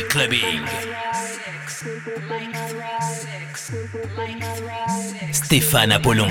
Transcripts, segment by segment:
Clubbing. Stéphane Apollon.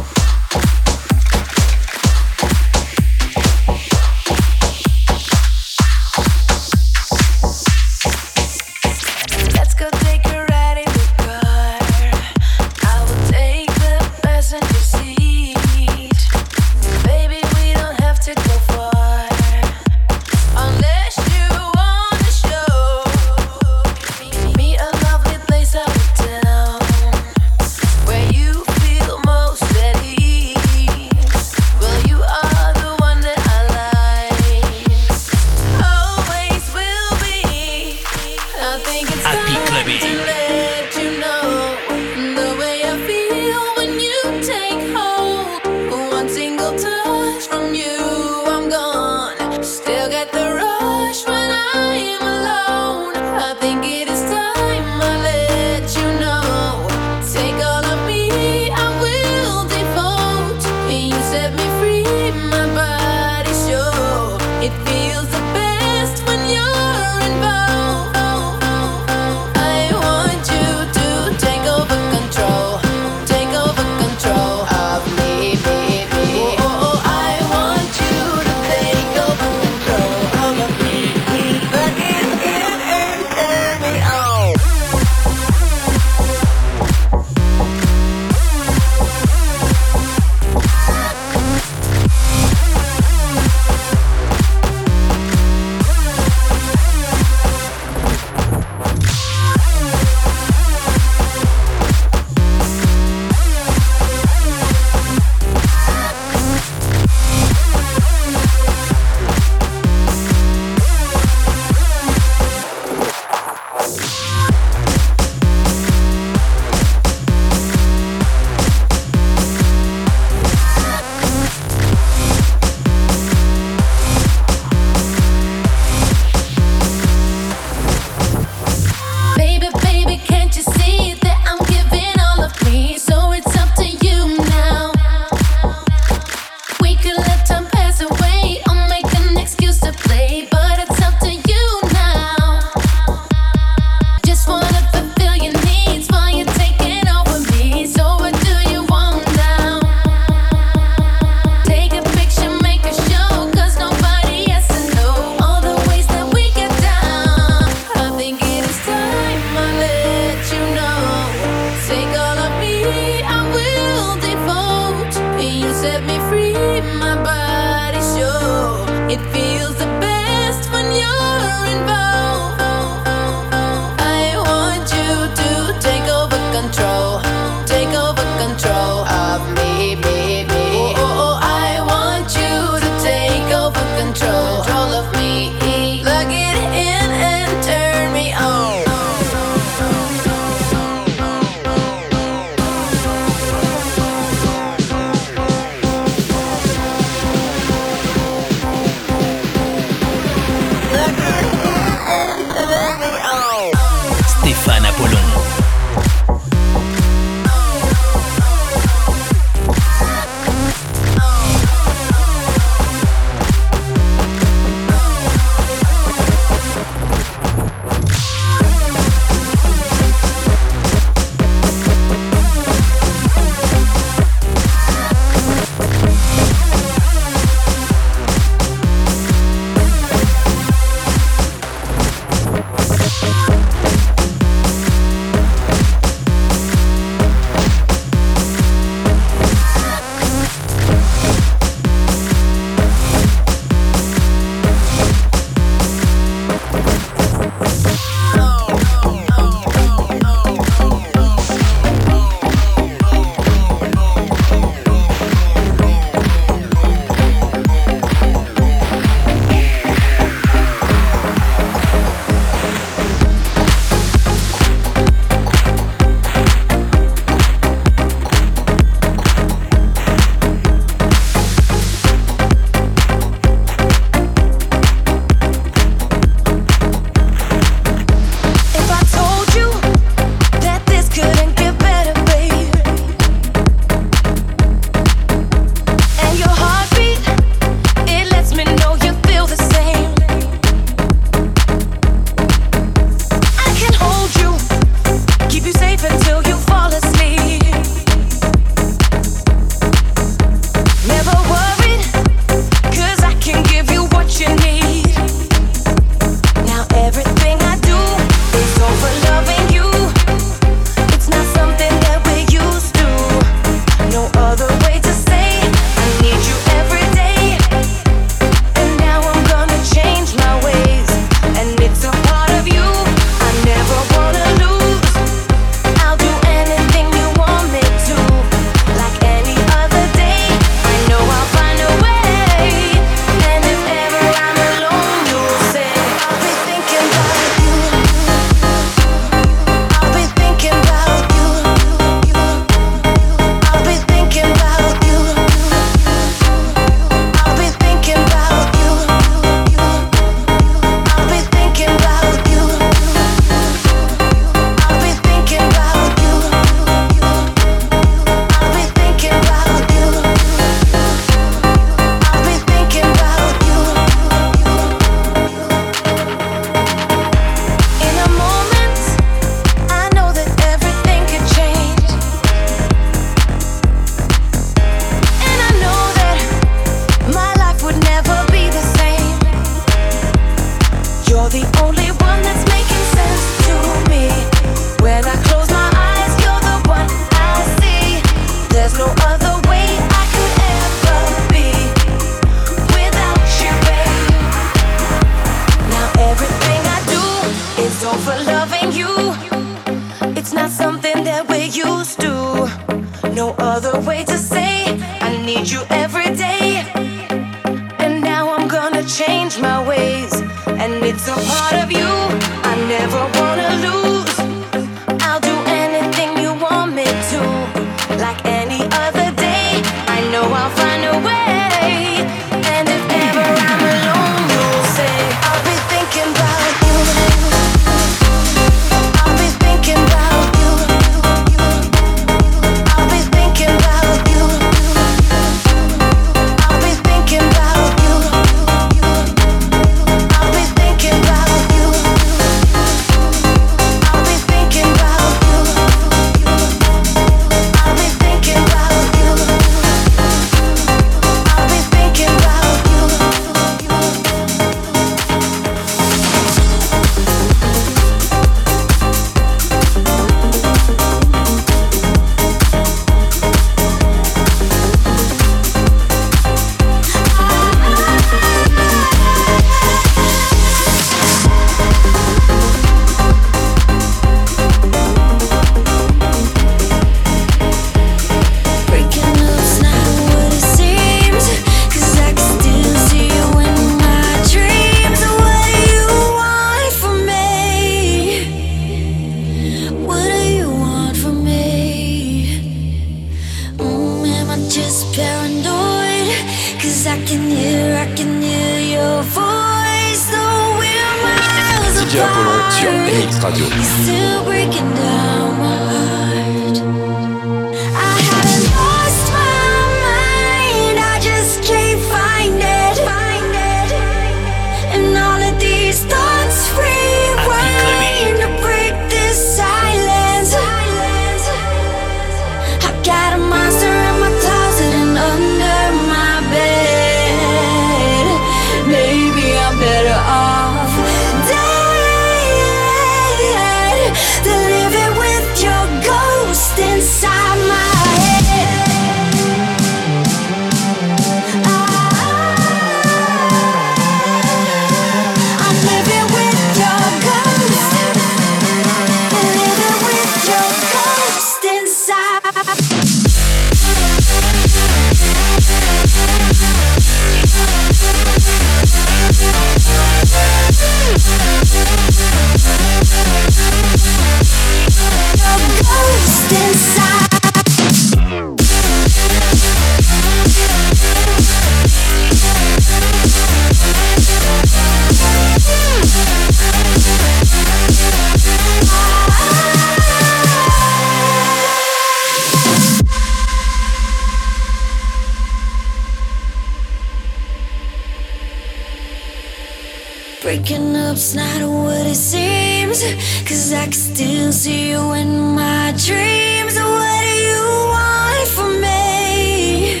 Breaking up's not what it seems. Cause I can still see you in my dreams. What do you want from me?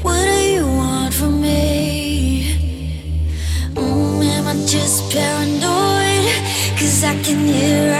What do you want from me? Mm, am I just paranoid? Cause I can hear.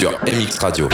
Sur MX Radio.